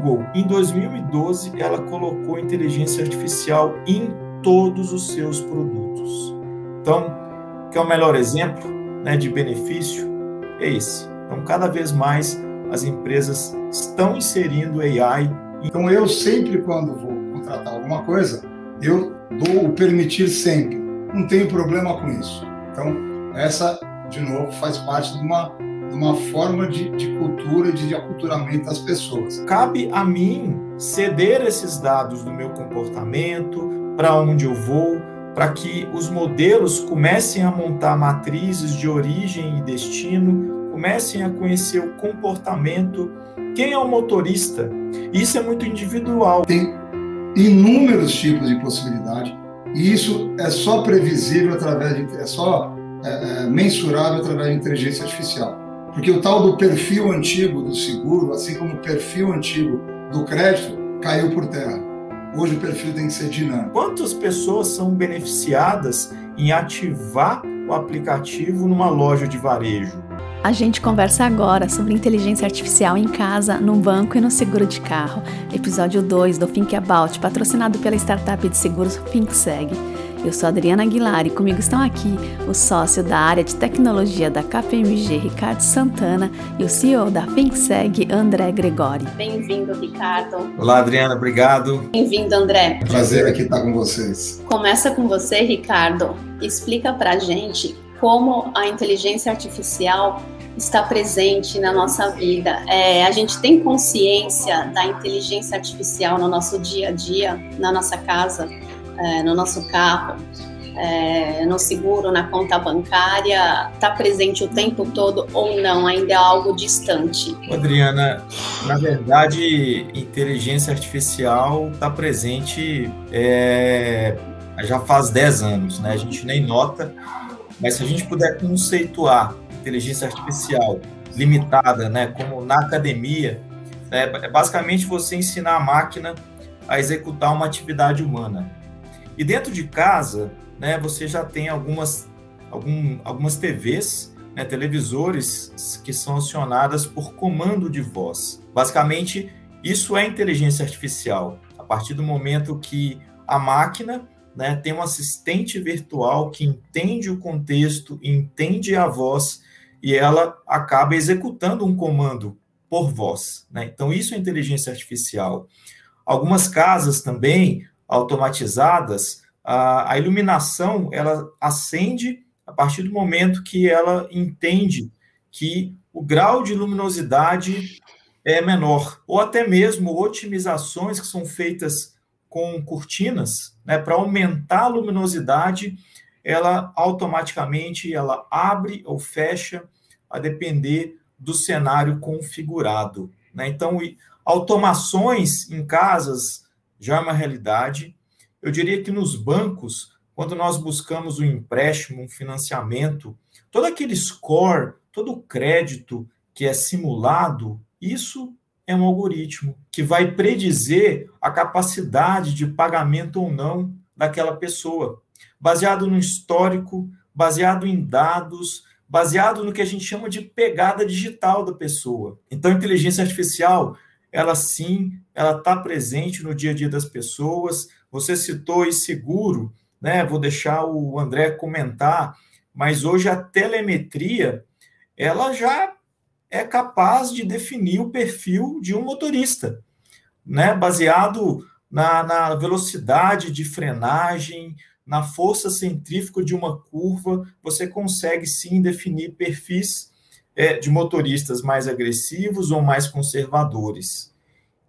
Google, em 2012, ela colocou inteligência artificial em todos os seus produtos. Então, que é o melhor exemplo né, de benefício? É esse. Então, cada vez mais as empresas estão inserindo AI. Então, eu sempre, quando vou contratar alguma coisa, eu dou o permitir sempre. Não tenho problema com isso. Então, essa, de novo, faz parte de uma, uma forma de, de cultura, de aculturamento das pessoas. Cabe a mim ceder esses dados do meu comportamento, para onde eu vou, para que os modelos comecem a montar matrizes de origem e destino, comecem a conhecer o comportamento, quem é o motorista. Isso é muito individual. Tem inúmeros tipos de possibilidade e isso é só previsível através de, é só é, é, mensurável através de inteligência artificial. Porque o tal do perfil antigo do seguro, assim como o perfil antigo do crédito, caiu por terra. Hoje o perfil tem que ser dinâmico. Quantas pessoas são beneficiadas em ativar o aplicativo numa loja de varejo? A gente conversa agora sobre inteligência artificial em casa, no banco e no seguro de carro. Episódio 2 do Think About, patrocinado pela startup de seguros ThinkSeg. Eu sou Adriana Aguilar e comigo estão aqui o sócio da área de tecnologia da KPMG, Ricardo Santana, e o CEO da FinSeg, André Gregori. Bem-vindo, Ricardo. Olá, Adriana, obrigado. Bem-vindo, André. Prazer aqui estar com vocês. Começa com você, Ricardo. Explica pra gente como a inteligência artificial está presente na nossa vida. É, a gente tem consciência da inteligência artificial no nosso dia a dia, na nossa casa? É, no nosso carro, é, no seguro, na conta bancária, está presente o tempo todo ou não? Ainda é algo distante? Adriana, na verdade, inteligência artificial está presente é, já faz 10 anos, né? A gente nem nota, mas se a gente puder conceituar inteligência artificial limitada, né, como na academia, né, é basicamente você ensinar a máquina a executar uma atividade humana. E dentro de casa, né, você já tem algumas, algum, algumas TVs, né, televisores que são acionadas por comando de voz. Basicamente, isso é inteligência artificial. A partir do momento que a máquina né, tem um assistente virtual que entende o contexto, entende a voz e ela acaba executando um comando por voz. Né? Então, isso é inteligência artificial. Algumas casas também automatizadas, a, a iluminação ela acende a partir do momento que ela entende que o grau de luminosidade é menor, ou até mesmo otimizações que são feitas com cortinas, né, para aumentar a luminosidade, ela automaticamente ela abre ou fecha a depender do cenário configurado. Né? Então, automações em casas já é uma realidade. Eu diria que nos bancos, quando nós buscamos um empréstimo, um financiamento, todo aquele score, todo o crédito que é simulado, isso é um algoritmo que vai predizer a capacidade de pagamento ou não daquela pessoa, baseado no histórico, baseado em dados, baseado no que a gente chama de pegada digital da pessoa. Então, a inteligência artificial ela sim, ela está presente no dia a dia das pessoas. Você citou e seguro, né? Vou deixar o André comentar, mas hoje a telemetria ela já é capaz de definir o perfil de um motorista, né? Baseado na, na velocidade de frenagem, na força centrífuga de uma curva, você consegue sim definir perfis é, de motoristas mais agressivos ou mais conservadores.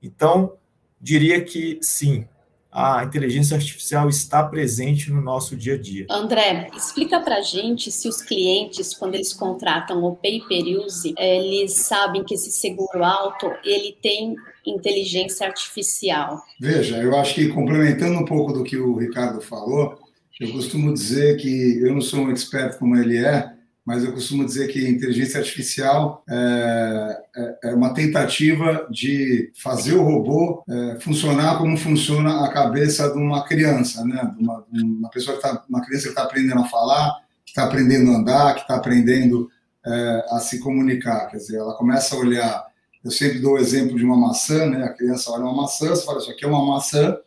Então, diria que sim, a inteligência artificial está presente no nosso dia a dia. André, explica para gente se os clientes, quando eles contratam o Pay Per Use, eles sabem que esse seguro alto ele tem inteligência artificial. Veja, eu acho que complementando um pouco do que o Ricardo falou, eu costumo dizer que eu não sou um expert como ele é, mas eu costumo dizer que inteligência artificial é, é, é uma tentativa de fazer o robô é, funcionar como funciona a cabeça de uma criança, né? De uma, uma pessoa que tá, uma criança que está aprendendo a falar, que está aprendendo a andar, que está aprendendo é, a se comunicar. Quer dizer, ela começa a olhar Eu sempre dou o exemplo de uma maçã, né? A criança olha uma maçã, você fala, isso aqui é uma maçã,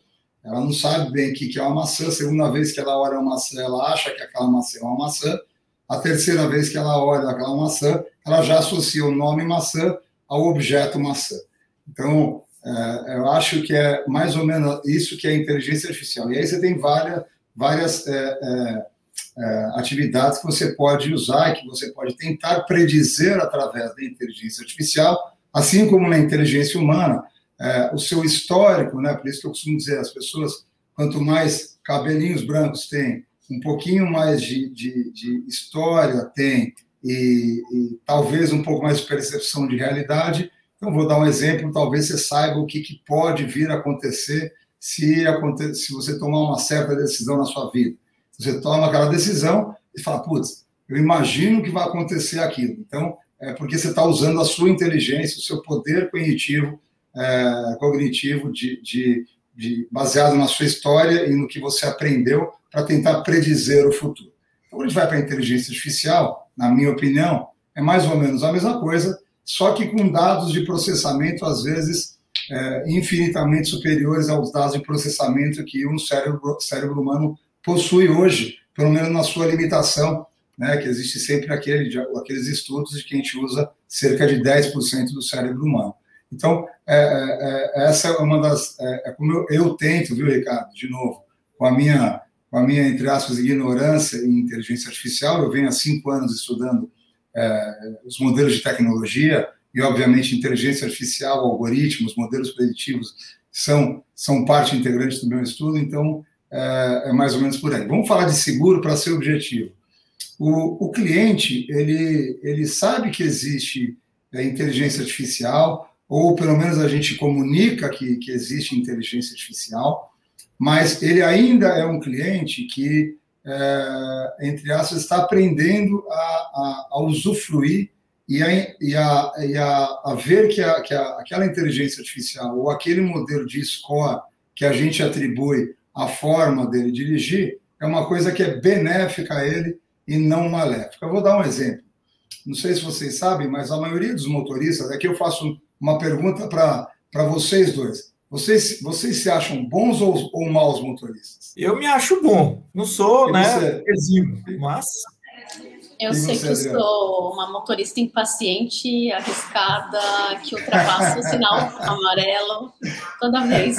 ela não sabe bem o que é uma maçã. Segunda vez que ela olha uma maçã, ela acha que aquela maçã é uma maçã. A terceira vez que ela olha aquela maçã, ela já associa o nome maçã ao objeto maçã. Então, é, eu acho que é mais ou menos isso que é inteligência artificial. E aí você tem várias, várias é, é, é, atividades que você pode usar que você pode tentar predizer através da inteligência artificial, assim como na inteligência humana, é, o seu histórico, né? Por isso que eu costumo dizer, as pessoas, quanto mais cabelinhos brancos têm, um pouquinho mais de, de, de história tem e, e, talvez um pouco mais de percepção de realidade. Então, vou dar um exemplo, talvez você saiba o que, que pode vir a acontecer se, se você tomar uma certa decisão na sua vida. Você toma aquela decisão e fala, putz, eu imagino que vai acontecer aquilo. Então, é porque você está usando a sua inteligência, o seu poder cognitivo, é, cognitivo de, de, de, baseado na sua história e no que você aprendeu para tentar predizer o futuro. Então, quando a gente vai para a inteligência artificial, na minha opinião, é mais ou menos a mesma coisa, só que com dados de processamento, às vezes, é, infinitamente superiores aos dados de processamento que um cérebro, cérebro humano possui hoje, pelo menos na sua limitação, né, que existe sempre aquele, aqueles estudos de que a gente usa cerca de 10% do cérebro humano. Então, é, é, é, essa é uma das. É, é, como eu, eu, tento, viu, Ricardo, de novo, com a minha, com a minha entre aspas, ignorância em inteligência artificial, eu venho há cinco anos estudando é, os modelos de tecnologia, e, obviamente, inteligência artificial, algoritmos, modelos preditivos são, são parte integrante do meu estudo, então é, é mais ou menos por aí. Vamos falar de seguro para ser objetivo. O, o cliente, ele, ele sabe que existe é, inteligência artificial, ou pelo menos a gente comunica que, que existe inteligência artificial, mas ele ainda é um cliente que, é, entre aspas, está aprendendo a, a, a usufruir e a, e a, e a, ver que, a, que aquela inteligência artificial ou aquele modelo de score que a gente atribui à forma dele dirigir é uma coisa que é benéfica a ele e não maléfica. Eu vou dar um exemplo. Não sei se vocês sabem, mas a maioria dos motoristas, aqui eu faço uma pergunta para vocês dois. Vocês, vocês se acham bons ou, ou maus motoristas? Eu me acho bom. Não sou, e né, exímio, mas... Eu e sei que eu sou uma motorista impaciente, arriscada, que ultrapassa o sinal amarelo toda vez.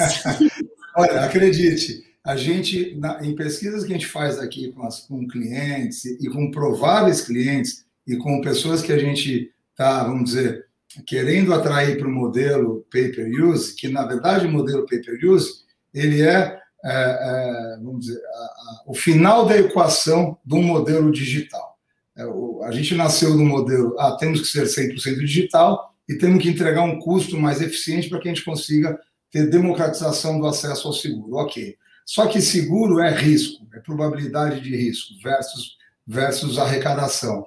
Olha, acredite, a gente, na, em pesquisas que a gente faz aqui com, as, com clientes e com prováveis clientes e com pessoas que a gente está, vamos dizer, querendo atrair para o modelo pay-per-use, que na verdade o modelo pay-per-use ele é, é, é, vamos dizer, a, a, o final da equação um modelo digital. É, o, a gente nasceu no modelo, ah, temos que ser 100% digital e temos que entregar um custo mais eficiente para que a gente consiga ter democratização do acesso ao seguro. Ok. Só que seguro é risco, é probabilidade de risco versus, versus arrecadação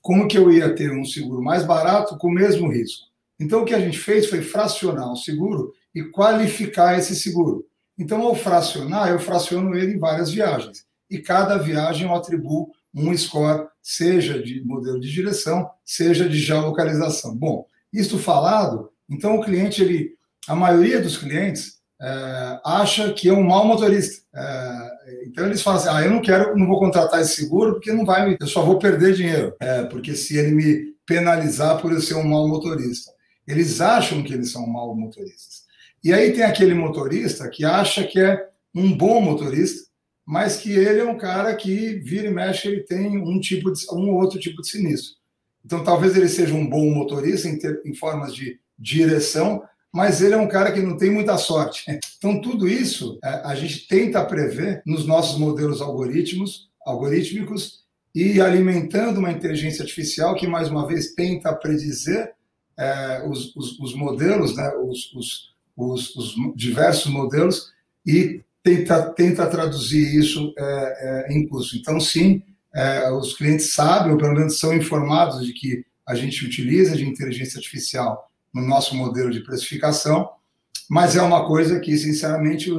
como que eu ia ter um seguro mais barato com o mesmo risco. Então, o que a gente fez foi fracionar o seguro e qualificar esse seguro. Então, ao fracionar, eu fraciono ele em várias viagens. E cada viagem eu atribuo um score, seja de modelo de direção, seja de geolocalização. Bom, isso falado, então o cliente, ele, a maioria dos clientes é, acha que é um mau motorista. É, então eles falam assim: ah, eu não quero, não vou contratar esse seguro porque não vai, eu só vou perder dinheiro. É, porque se ele me penalizar por eu ser um mau motorista. Eles acham que eles são mau motoristas. E aí tem aquele motorista que acha que é um bom motorista, mas que ele é um cara que vira e mexe, ele tem um tipo de um outro tipo de sinistro. Então talvez ele seja um bom motorista em, ter, em formas de direção, mas ele é um cara que não tem muita sorte. Então, tudo isso é, a gente tenta prever nos nossos modelos algoritmos, algorítmicos e alimentando uma inteligência artificial que, mais uma vez, tenta predizer é, os, os, os, modelos, né, os, os, diversos modelos e tenta, tenta traduzir isso é, é, em custo. Então, sim, é, os clientes sabem, ou pelo menos são informados de que a gente utiliza de inteligência artificial no nosso modelo de precificação, mas é uma coisa que, sinceramente,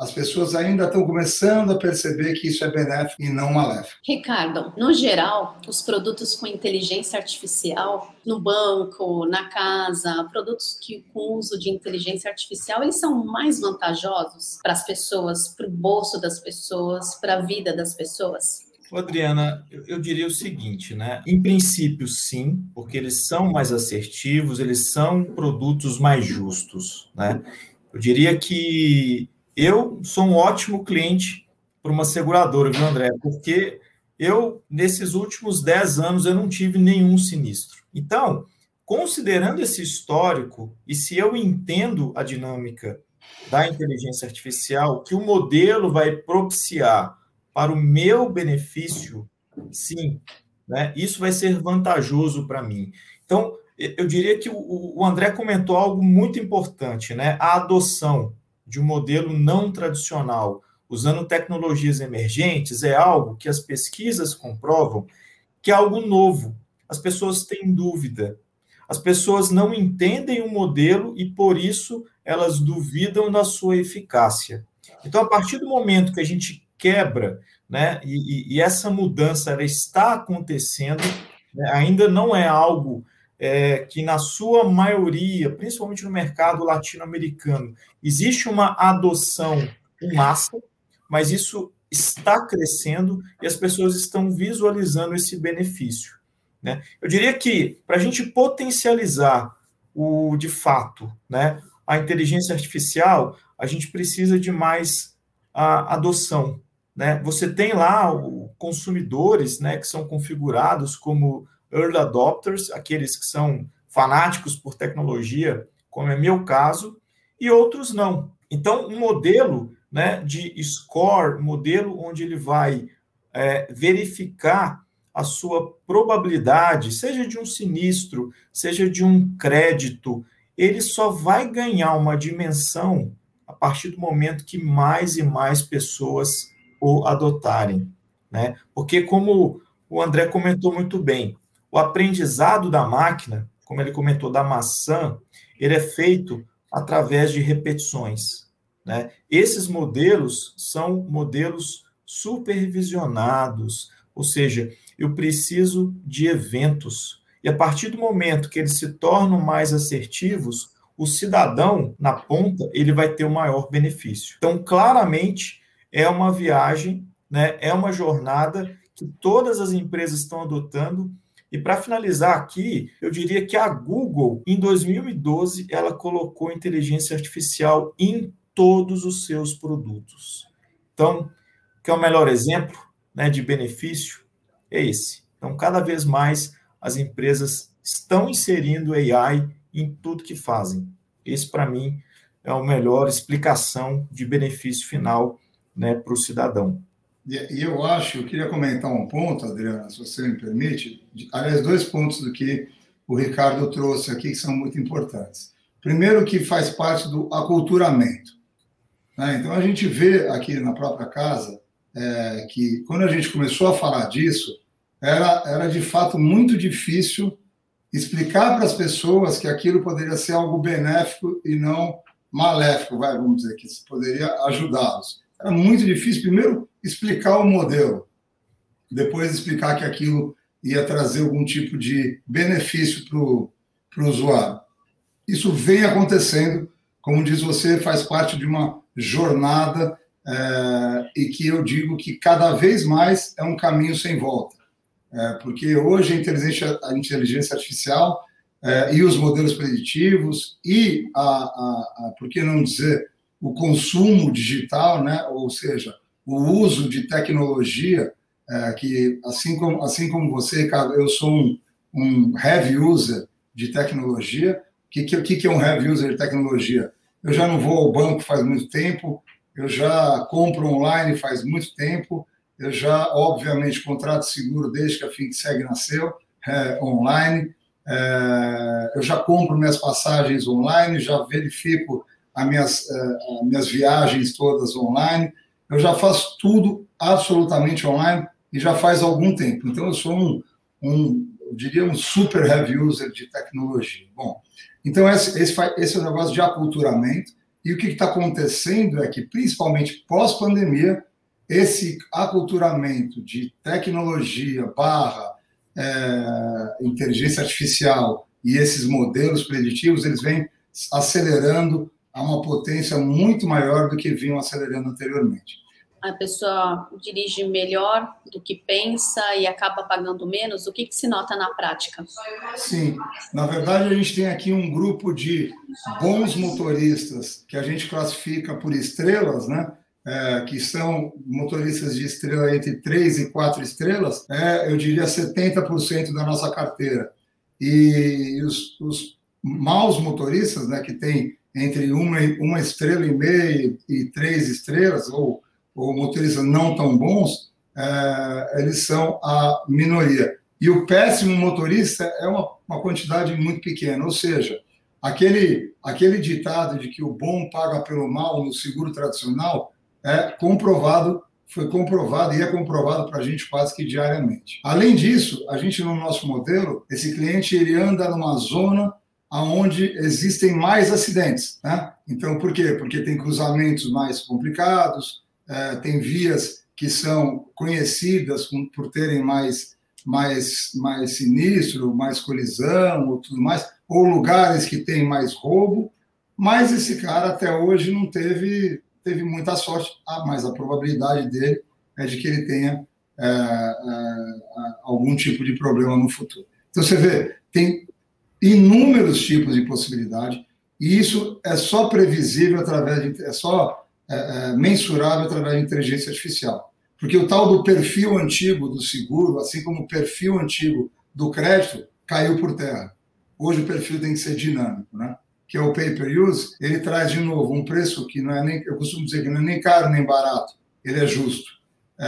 as pessoas ainda estão começando a perceber que isso é benéfico e não maléfico. Ricardo, no geral, os produtos com inteligência artificial no banco, na casa, produtos que com uso de inteligência artificial, eles são mais vantajosos para as pessoas, para o bolso das pessoas, para a vida das pessoas? Adriana, eu, diria o seguinte, né? Em princípio, sim, porque eles são mais assertivos, eles são produtos mais justos, né? Eu diria que eu sou um ótimo cliente para uma seguradora, viu, André? Porque eu, nesses últimos 10 anos, eu não tive nenhum sinistro. Então, considerando esse histórico, e se eu entendo a dinâmica da inteligência artificial, que o modelo vai propiciar para o meu benefício, sim, né? Isso vai ser vantajoso para mim. Então, eu diria que o André comentou algo muito importante, né? A adoção de um modelo não tradicional, usando tecnologias emergentes, é algo que as pesquisas comprovam que é algo novo. As pessoas têm dúvida. As pessoas não entendem o modelo e, por isso, elas duvidam da sua eficácia. Então, a partir do momento que a gente quebra, né, e, e essa mudança ela está acontecendo, né, ainda não é algo é, que, na sua maioria, principalmente no mercado latino-americano, existe uma adoção em massa, mas isso está crescendo e as pessoas estão visualizando esse benefício. Né? Eu diria que, para a gente potencializar o de fato né, a inteligência artificial, a gente precisa de mais a adoção. Né? Você tem lá o, consumidores né, que são configurados como early adopters, aqueles que são fanáticos por tecnologia, como é meu caso, e outros não. Então, um modelo né, de score, modelo onde ele vai é, verificar a sua probabilidade, seja de um sinistro, seja de um crédito, ele só vai ganhar uma dimensão a partir do momento que mais e mais pessoas o adotarem. Né? Porque, como o André comentou muito bem, o aprendizado da máquina, como ele comentou, da maçã, ele é feito através de repetições. Né? Esses modelos são modelos supervisionados, ou seja, eu preciso de eventos. E a partir do momento que eles se tornam mais assertivos, o cidadão, na ponta, ele vai ter o maior benefício. Então, claramente, é uma viagem, né, é uma jornada que todas as empresas estão adotando e para finalizar aqui, eu diria que a Google, em 2012, ela colocou inteligência artificial em todos os seus produtos. Então, que é o melhor exemplo né, de benefício é esse. Então, cada vez mais as empresas estão inserindo AI em tudo que fazem. Esse, para mim, é a melhor explicação de benefício final né, para o cidadão. E eu acho, eu queria comentar um ponto, Adriana, se você me permite, aliás, dois pontos do que o Ricardo trouxe aqui que são muito importantes. Primeiro, que faz parte do aculturamento. Né? Então, a gente vê aqui na própria casa é, que, quando a gente começou a falar disso, era, era de fato muito difícil explicar para as pessoas que aquilo poderia ser algo benéfico e não maléfico, vai, vamos dizer, que poderia ajudá-los. Era muito difícil, primeiro, explicar o modelo, depois explicar que aquilo ia trazer algum tipo de benefício para o usuário. Isso vem acontecendo, como diz você, faz parte de uma jornada é, e que eu digo que cada vez mais é um caminho sem volta. É, porque hoje a inteligência, a inteligência artificial é, e os modelos preditivos e, a, a, a, por que não dizer, o consumo digital, né? ou seja, o uso de tecnologia, é, que assim como, assim como você, Ricardo, eu sou um, um heavy user de tecnologia. O que, que, que é um heavy user de tecnologia? Eu já não vou ao banco faz muito tempo, eu já compro online faz muito tempo, eu já, obviamente, contrato seguro desde que a FinSeg nasceu, é, online, é, eu já compro minhas passagens online, já verifico as minhas, é, as minhas viagens todas online, eu já faço tudo absolutamente online e já faz algum tempo. Então, eu sou um, um eu diria, um super heavy user de tecnologia. Bom, então esse, esse, esse é o negócio de aculturamento E o que está acontecendo é que, principalmente pós-pandemia, esse aculturamento de tecnologia barra é, inteligência artificial e esses modelos preditivos, eles vêm acelerando a uma potência muito maior do que vinham acelerando anteriormente. A pessoa dirige melhor do que pensa e acaba pagando menos? O que, que se nota na prática? Sim, na verdade a gente tem aqui um grupo de bons motoristas que a gente classifica por estrelas, né? É, que são motoristas de estrela entre 3 e 4 estrelas, é, eu diria 70% da nossa carteira. E os, os maus motoristas, né, que tem entre uma, uma estrela e meia e três estrelas, ou, ou motoristas não tão bons, é, eles são a minoria. E o péssimo motorista é uma, uma quantidade muito pequena, ou seja, aquele, aquele ditado de que o bom paga pelo mal no seguro tradicional é comprovado, foi comprovado e é comprovado para a gente quase que diariamente. Além disso, a gente no nosso modelo, esse cliente ele anda numa zona aonde existem mais acidentes. Né? Então, por quê? Porque tem cruzamentos mais complicados, é, tem vias que são conhecidas por terem mais, mais, mais sinistro, mais colisão ou tudo mais, ou lugares que têm mais roubo, mas esse cara até hoje não teve, teve muita sorte, ah, mas a probabilidade dele é de que ele tenha é, é, algum tipo de problema no futuro. Então, você vê, tem inúmeros tipos de possibilidade, e isso é só previsível através de, é só é, é, mensurável através de inteligência artificial. Porque o tal do perfil antigo do seguro, assim como o perfil antigo do crédito, caiu por terra. Hoje o perfil tem que ser dinâmico, né? Que é o pay-per-use, ele traz de novo um preço que não é nem, eu costumo dizer que não é nem caro nem barato, ele é justo. É,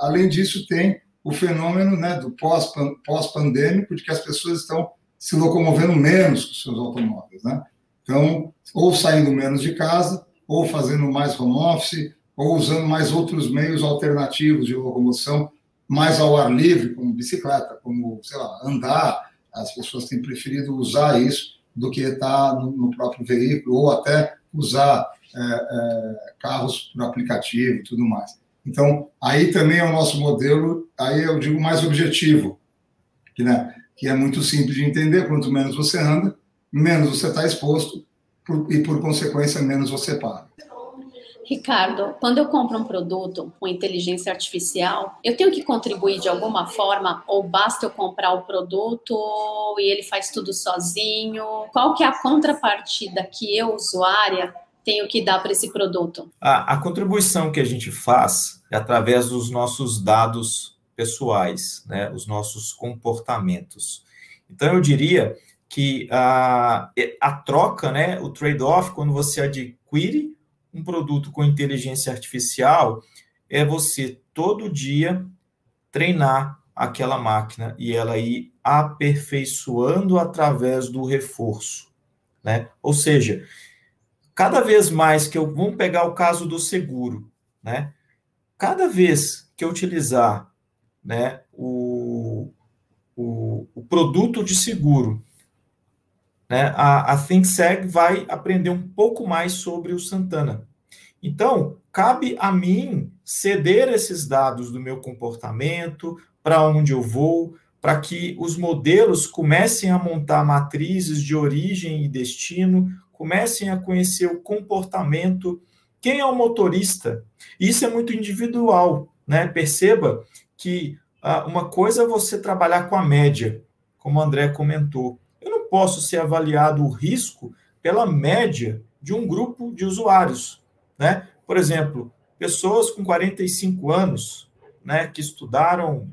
além disso, tem o fenômeno né, do pós-pandêmico, de que as pessoas estão se locomovendo menos com seus automóveis, né? Então, ou saindo menos de casa, ou fazendo mais home office, ou usando mais outros meios alternativos de locomoção, mais ao ar livre, como bicicleta, como, sei lá, andar. As pessoas têm preferido usar isso do que estar no, próprio veículo, ou até usar é, é, carros por aplicativo e tudo mais. Então, aí também é o nosso modelo, aí eu digo mais objetivo, que, né, que é muito simples de entender. Quanto menos você anda, menos você está exposto por, e, por consequência, menos você paga. Ricardo, quando eu compro um produto com inteligência artificial, eu tenho que contribuir de alguma forma ou basta eu comprar o produto e ele faz tudo sozinho? Qual que é a contrapartida que eu, usuária, tenho que dar para esse produto? A, a contribuição que a gente faz é através dos nossos dados pessoais, né, os nossos comportamentos. Então, eu diria que a, a troca, né, o trade-off, quando você adquire um produto com inteligência artificial, é você todo dia treinar aquela máquina e ela ir aperfeiçoando através do reforço, né? Ou seja, cada vez mais que eu vamos pegar o caso do seguro, né? Cada vez que eu utilizar né, o, o, o produto de seguro. Né, a, a ThinkSeg vai aprender um pouco mais sobre o Santana. Então, cabe a mim ceder esses dados do meu comportamento, para onde eu vou, para que os modelos comecem a montar matrizes de origem e destino, comecem a conhecer o comportamento, quem é o motorista. Isso é muito individual, né? Perceba que ah, uma coisa é você trabalhar com a média, como o André comentou. Eu não posso ser avaliado o risco pela média de um grupo de usuários. Né? Por exemplo, pessoas com 45 anos né, que estudaram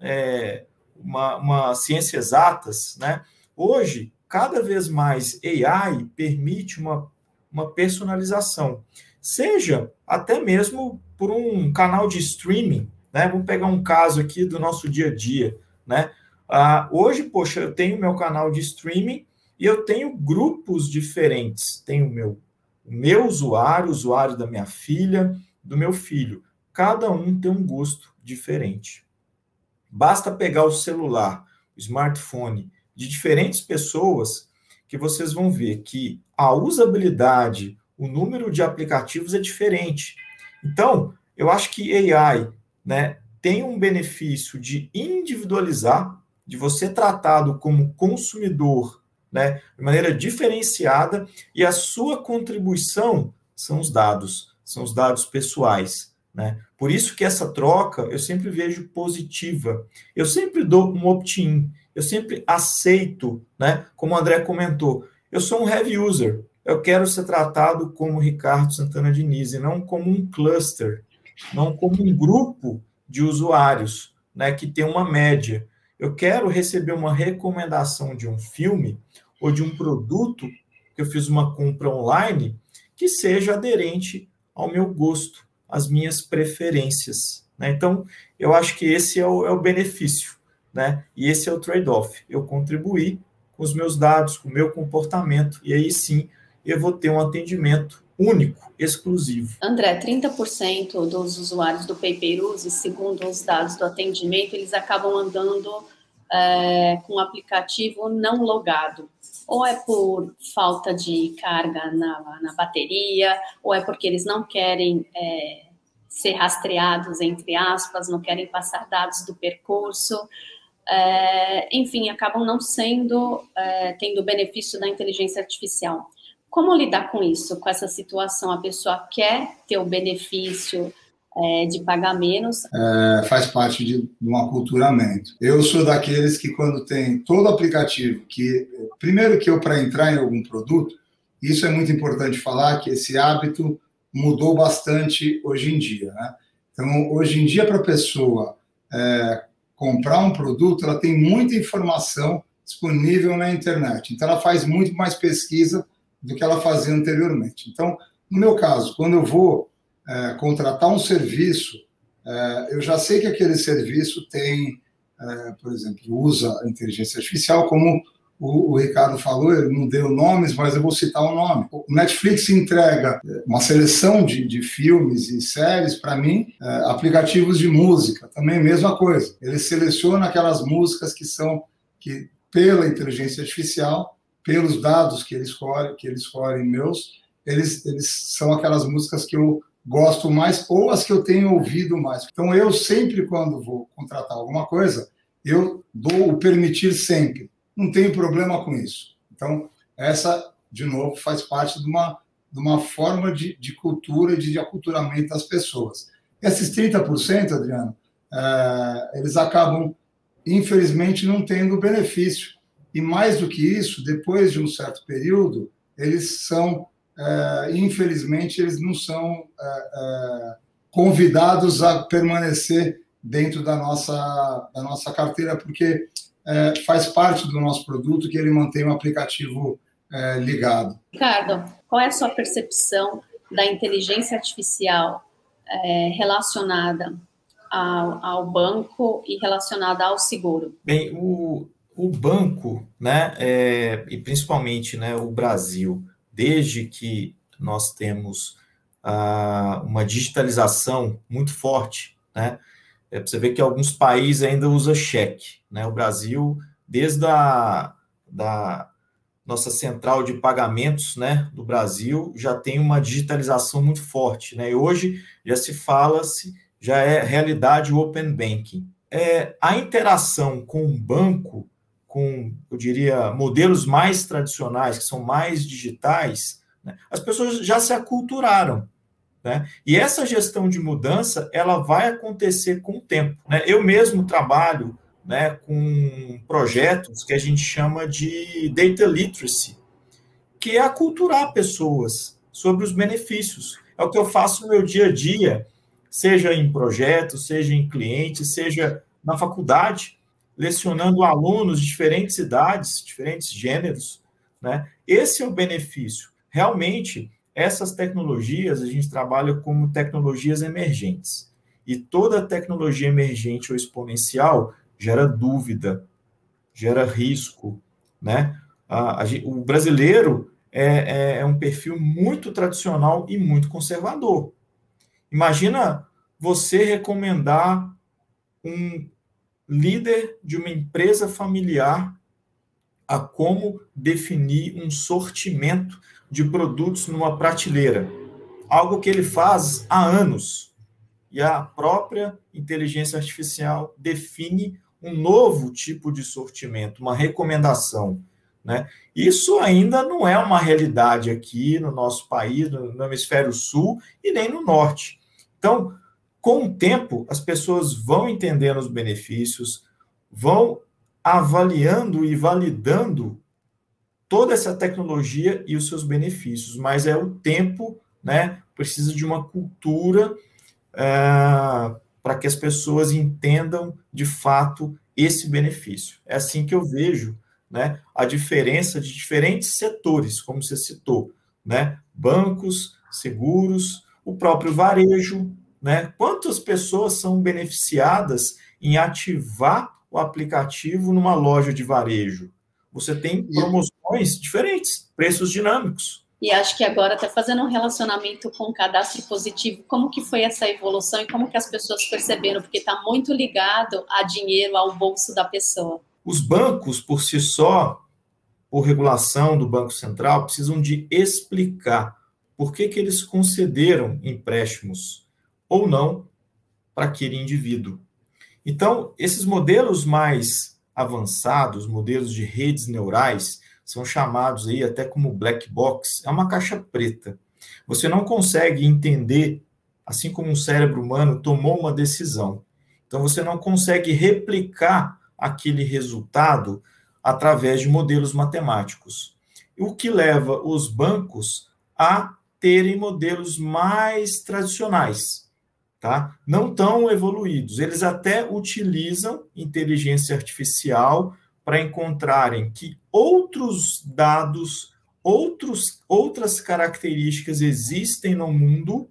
é, uma, uma ciências exatas, né? hoje, cada vez mais AI permite uma, uma personalização, seja até mesmo por um canal de streaming né? Vamos pegar um caso aqui do nosso dia a dia. Né? Ah, hoje, poxa, eu tenho meu canal de streaming e eu tenho grupos diferentes. Tenho meu, meu usuário, usuário da minha filha, do meu filho. Cada um tem um gosto diferente. Basta pegar o celular, o smartphone de diferentes pessoas que vocês vão ver que a usabilidade, o número de aplicativos é diferente. Então, eu acho que AI né, tem um benefício de individualizar, de você tratado como consumidor né, de maneira diferenciada, e a sua contribuição são os dados, são os dados pessoais. Né? Por isso que essa troca eu sempre vejo positiva. Eu sempre dou um opt-in, eu sempre aceito, né? como o André comentou, eu sou um heavy user, eu quero ser tratado como Ricardo Santana Diniz, e não como um cluster, não como um grupo de usuários, né, que tem uma média. Eu quero receber uma recomendação de um filme ou de um produto que eu fiz uma compra online que seja aderente ao meu gosto, às minhas preferências. Né? Então, eu acho que esse é o, é o benefício, né? E esse é o trade-off. Eu contribuir com os meus dados, com o meu comportamento, e aí sim eu vou ter um atendimento único, exclusivo. André, 30% dos usuários do Paperuse, segundo os dados do atendimento, eles acabam andando é, com o aplicativo não logado. Ou é por falta de carga na, na bateria, ou é porque eles não querem é, ser rastreados, entre aspas, não querem passar dados do percurso. É, enfim, acabam não sendo, é, tendo benefício da inteligência artificial. Como lidar com isso, com essa situação? A pessoa quer ter o benefício é, de pagar menos? É, faz parte de, um aculturamento. Eu sou daqueles que, quando tem todo aplicativo, que primeiro que eu, para entrar em algum produto, isso é muito importante falar, que esse hábito mudou bastante hoje em dia. Né? Então, hoje em dia, para a pessoa é, comprar um produto, ela tem muita informação disponível na internet. Então, ela faz muito mais pesquisa do que ela fazia anteriormente. Então, no meu caso, quando eu vou é, contratar um serviço, é, eu já sei que aquele serviço tem, é, por exemplo, usa a inteligência artificial, como o, o, Ricardo falou, ele não deu nomes, mas eu vou citar o um nome. O Netflix entrega uma seleção de, de filmes e séries, para mim, é, aplicativos de música, também mesma coisa. Ele seleciona aquelas músicas que são que pela inteligência artificial pelos dados que eles escolhem, que eles escolhem meus, eles, eles são aquelas músicas que eu gosto mais ou as que eu tenho ouvido mais. Então eu sempre quando vou contratar alguma coisa, eu dou o permitir sempre. Não tenho problema com isso. Então essa de novo faz parte de uma de uma forma de, de cultura de, de aculturamento das pessoas. Esses 30%, Adriano, é, eles acabam, infelizmente, não tendo benefício e mais do que isso, depois de um certo período, eles são, é, infelizmente, eles não são é, é, convidados a permanecer dentro da nossa, da nossa carteira, porque é, faz parte do nosso produto que ele mantém o aplicativo é, ligado. Ricardo, qual é a sua percepção da inteligência artificial é, relacionada ao, ao, banco e relacionada ao seguro? Bem, o, o banco, né, é, e principalmente né, o Brasil, desde que nós temos ah, uma digitalização muito forte, né, é, você vê que alguns países ainda usam cheque. Né, o Brasil, desde a da nossa central de pagamentos né, do Brasil, já tem uma digitalização muito forte. Né, e hoje já se fala-se, já é realidade o Open Banking. É, a interação com o banco com, eu diria, modelos mais tradicionais, que são mais digitais, né, as pessoas já se aculturaram. Né? E essa gestão de mudança, ela vai acontecer com o tempo. Né? Eu mesmo trabalho né, com projetos que a gente chama de data literacy, que é aculturar pessoas sobre os benefícios. É o que eu faço no meu dia a dia, seja em projetos, seja em clientes, seja na faculdade lecionando alunos de diferentes idades, diferentes gêneros, né? Esse é o benefício. Realmente, essas tecnologias a gente trabalha como tecnologias emergentes. E toda tecnologia emergente ou exponencial gera dúvida, gera risco, né? A, a, o brasileiro é, é, é um perfil muito tradicional e muito conservador. Imagina você recomendar um líder de uma empresa familiar a como definir um sortimento de produtos numa prateleira, algo que ele faz há anos. E a própria inteligência artificial define um novo tipo de sortimento, uma recomendação. Né? Isso ainda não é uma realidade aqui no nosso país, no, hemisfério sul e nem no norte. Então, com o tempo, as pessoas vão entendendo os benefícios, vão avaliando e validando toda essa tecnologia e os seus benefícios, mas é o tempo, né? Precisa de uma cultura é, para que as pessoas entendam de fato esse benefício. É assim que eu vejo, né? A diferença de diferentes setores, como você citou, né? Bancos, seguros, o próprio varejo, né? Quantas pessoas são beneficiadas em ativar o aplicativo numa loja de varejo? Você tem promoções diferentes, preços dinâmicos. E acho que agora até fazendo um relacionamento com o cadastro positivo, como que foi essa evolução e como que as pessoas perceberam, porque está muito ligado a dinheiro, ao bolso da pessoa. Os bancos, por si só, por regulação do Banco Central, precisam de explicar por que, que eles concederam empréstimos ou não para aquele indivíduo. Então, esses modelos mais avançados, modelos de redes neurais, são chamados aí até como black box, é uma caixa preta. Você não consegue entender, assim como um cérebro humano tomou uma decisão. Então você não consegue replicar aquele resultado através de modelos matemáticos. O que leva os bancos a terem modelos mais tradicionais, tá? Não tão evoluídos. Eles até utilizam inteligência artificial para encontrarem que outros dados, outros, outras características existem no mundo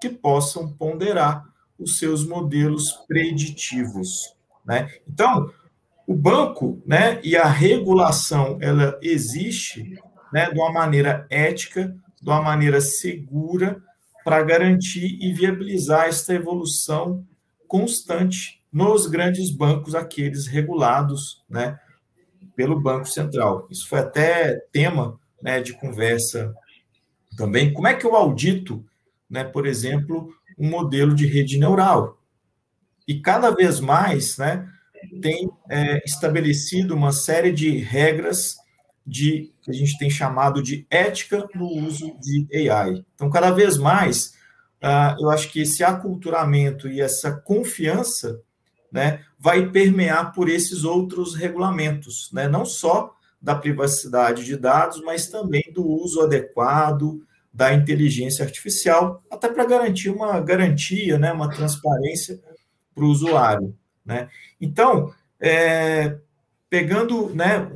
que possam ponderar os seus modelos preditivos. Né? Então, o banco né, e a regulação ela existe né, de uma maneira ética, de uma maneira segura, para garantir e viabilizar esta evolução constante nos grandes bancos, aqueles regulados, né, pelo Banco Central. Isso foi até tema né, de conversa também. Como é que eu audito, né, por exemplo, um modelo de rede neural? E cada vez mais né, tem é, estabelecido uma série de regras de que a gente tem chamado de ética no uso de AI. Então, cada vez mais, uh, eu acho que esse aculturamento e essa confiança né, vai permear por esses outros regulamentos, né, não só da privacidade de dados, mas também do uso adequado da inteligência artificial, até para garantir uma garantia, né, uma transparência para o usuário. Né? Então, é, pegando né,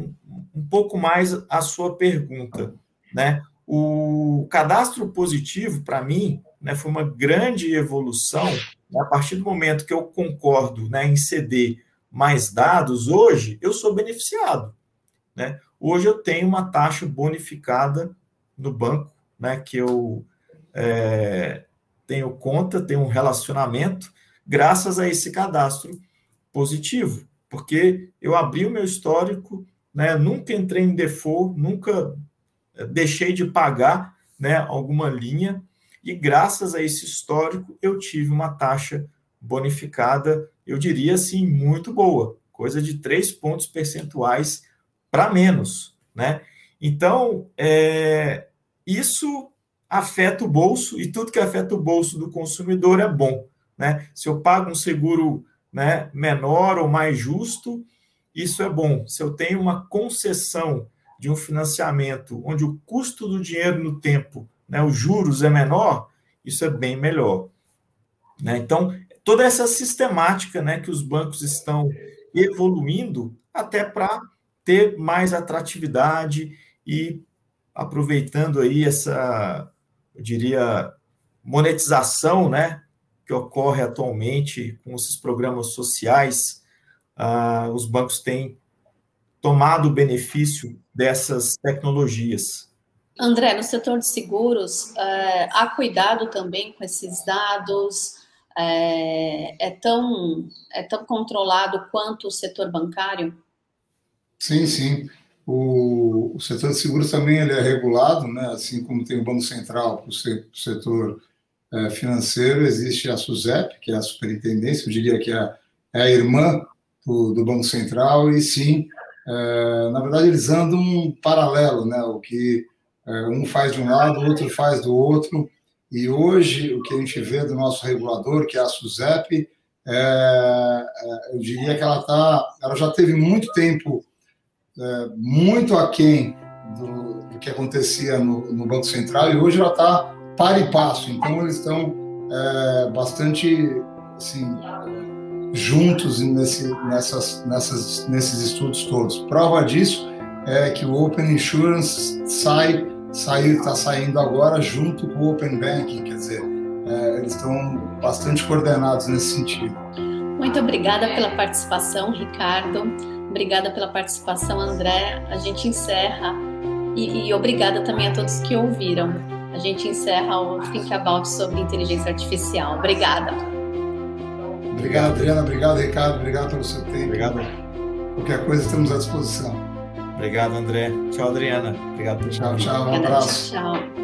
um, pouco mais a sua pergunta, né, o cadastro positivo, para mim, né, foi uma grande evolução né? A partir do momento que eu concordo né, em ceder mais dados, hoje eu sou beneficiado. Né? Hoje eu tenho uma taxa bonificada no banco, né, que eu é, tenho conta, tenho um relacionamento, graças a esse cadastro positivo, porque eu abri o meu histórico, né, nunca entrei em default, nunca é, deixei de pagar né, alguma linha, e graças a esse histórico eu tive uma taxa bonificada, eu diria assim, muito boa, coisa de três pontos percentuais para menos, né? Então, é, isso afeta o bolso e tudo que afeta o bolso do consumidor é bom, né? Se eu pago um seguro né, menor ou mais justo, isso é bom. Se eu tenho uma concessão de um financiamento onde o custo do dinheiro no tempo né, os juros é menor, isso é bem melhor. Né? Então, toda essa sistemática né, que os bancos estão evoluindo até para ter mais atratividade e aproveitando aí essa, eu diria, monetização, né, que ocorre atualmente com esses programas sociais, ah, os bancos têm tomado benefício dessas tecnologias. André, no setor de seguros, é, há cuidado também com esses dados? É, é, tão, é tão controlado quanto o setor bancário? Sim, sim. O, o, o, setor de seguros também ele é regulado, né? assim como tem o Banco Central para o setor é, financeiro, existe a SUSEP, que é a superintendência, eu diria que é, é a irmã do, do, Banco Central, e sim, é, na verdade, eles andam um paralelo, né? o que é, um faz de um lado, o outro faz do outro, e hoje o que a gente vê do nosso regulador, que é a SUSEP, é, é, eu diria que ela, tá, ela já teve muito tempo é, muito aquém do, do que acontecia no, no, Banco Central e hoje ela está para e passo. Então, eles estão é, bastante assim, juntos nesse, nessas, nessas, nesses estudos todos. Prova disso é que o Open Insurance sai está saindo agora junto com o Open Banking, quer dizer, é, eles estão bastante coordenados nesse sentido. Muito obrigada pela participação, Ricardo. Obrigada pela participação, André. A gente encerra e, e obrigada também a todos que ouviram. A gente encerra o Think About sobre inteligência artificial. Obrigada. Obrigado, Adriana. Obrigado, Ricardo. Obrigado pelo seu tempo. Obrigado. Qualquer coisa, estamos à disposição. Obrigado, André. Tchau, Adriana. Obrigado. Tchau, tchau. Um abraço. Tchau.